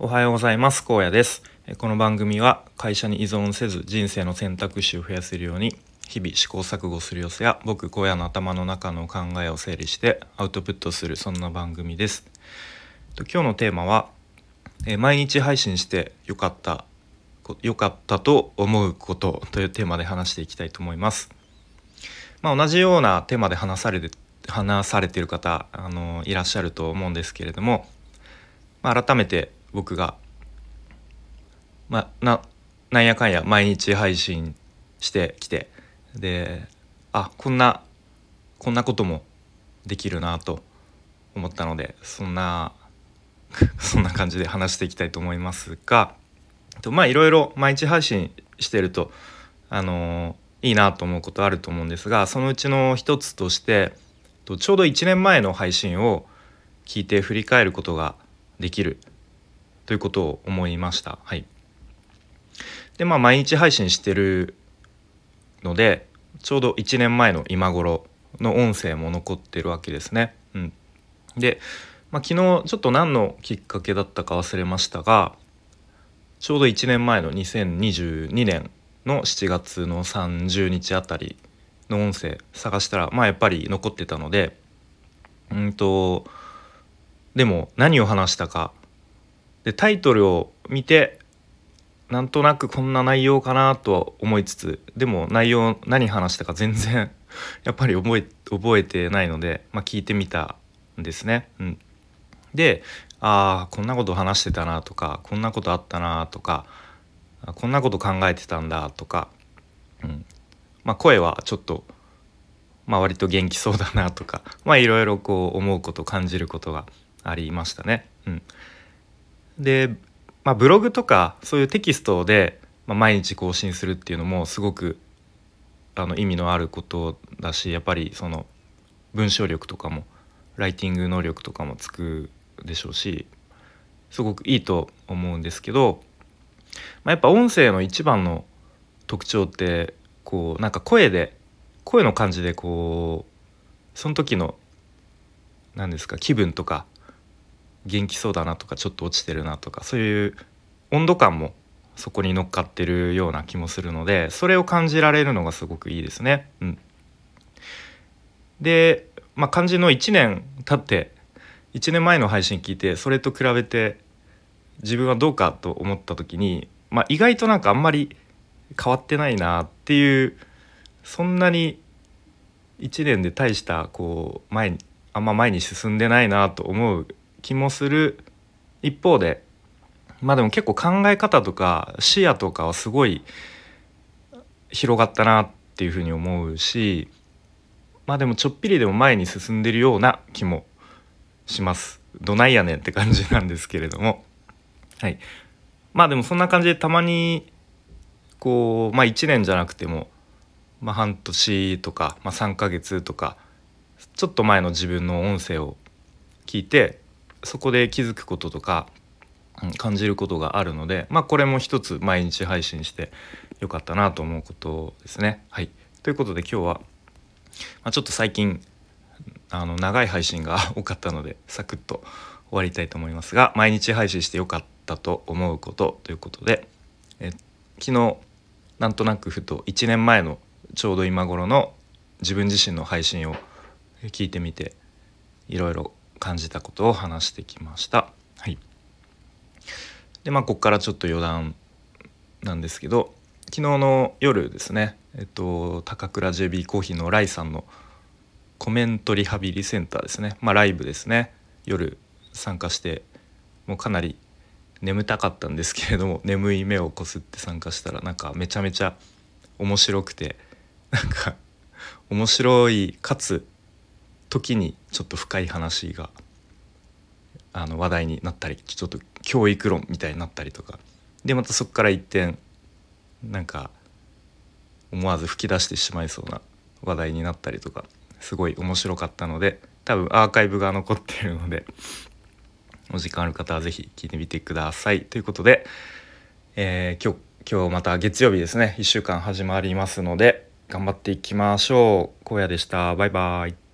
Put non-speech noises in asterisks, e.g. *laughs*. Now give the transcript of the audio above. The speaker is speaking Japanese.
おはようございます。高野です。この番組は会社に依存せず人生の選択肢を増やせるように日々試行錯誤する様子や僕荒野の頭の中の考えを整理してアウトプットするそんな番組です。今日のテーマは毎日配信してよかった良かったと思うことというテーマで話していきたいと思います。まあ、同じようなテーマで話されて話されてる方あのいらっしゃると思うんですけれども、まあ、改めて僕が、ま、ななんやかんや毎日配信してきて。であこんなこんなこともできるなと思ったのでそんな *laughs* そんな感じで話していきたいと思いますが。まあいろいろ毎日配信してるとあのいいなと思うことあると思うんですがそのうちの一つとしてとちょうど1年前の配信を聞いて振り返ることができるということを思いました。はい、でまあ毎日配信してるのでちょうど1年前の今頃の音声も残ってるわけですね。うん、で、まあ、昨日ちょっと何のきっかけだったか忘れましたがちょうど1年前の2022年の7月の30日あたりの音声探したらまあやっぱり残ってたのでうんとでも何を話したかでタイトルを見てなんとなくこんな内容かなとは思いつつでも内容何話したか全然 *laughs* やっぱり覚え覚えてないので、まあ、聞いてみたんですね。うん、でああこんなこと話してたなとかこんなことあったなとかこんなこと考えてたんだとか、うんまあ、声はちょっと、まあ、割と元気そうだなとかいろいろこう思うこと感じることがありましたね。うん、で、まあ、ブログとかそういうテキストで、ま、毎日更新するっていうのもすごくあの意味のあることだしやっぱりその文章力とかもライティング能力とかもつくでしょうしすごくいいと思うんですけど、まあ、やっぱ音声の一番の特徴ってこうなんか声で声の感じでこうその時の何ですか気分とか元気そうだなとかちょっと落ちてるなとかそういう温度感もそこに乗っかってるような気もするのでそれを感じられるのがすごくいいですね。うん、で、まあ、漢字の1年経って1年前の配信聞いてそれと比べて自分はどうかと思った時に、まあ、意外となんかあんまり変わってないなっていうそんなに1年で大したこう前にあんま前に進んでないなと思う気もする一方でまあでも結構考え方とか視野とかはすごい広がったなっていうふうに思うしまあでもちょっぴりでも前に進んでるような気もします。どないやねんって感じなんですけれどもはいまあでもそんな感じでたまにこうまあ1年じゃなくても、まあ、半年とか、まあ、3ヶ月とかちょっと前の自分の音声を聞いてそこで気づくこととか、感じることがあるのでまあこれも一つ毎日配信してよかったなと思うことですね。はい、ということで今日は、まあ、ちょっと最近あの長い配信が *laughs* 多かったのでサクッと終わりたいと思いますが毎日配信してよかったと思うことということでえ昨日なんとなくふと1年前のちょうど今頃の自分自身の配信を聞いてみていろいろ感じたことを話してきました。はい、でまあここからちょっと余談なんですけど昨日の夜ですね、えっと、高倉 JB コーヒーのライさんのコメントリハビリセンターですね、まあ、ライブですね。夜参加してもうかなり眠たかったんですけれども *laughs* 眠い目をこすって参加したらなんかめちゃめちゃ面白くてなんか面白いかつ時にちょっと深い話があの話題になったりちょっと教育論みたいになったりとかでまたそこから一転なんか思わず吹き出してしまいそうな話題になったりとかすごい面白かったので多分アーカイブが残ってるのでお時間ある方は是非聞いてみてください。ということで、えー、今日今日また月曜日ですね1週間始まりますので頑張っていきましょう。荒野でした。バイバイ。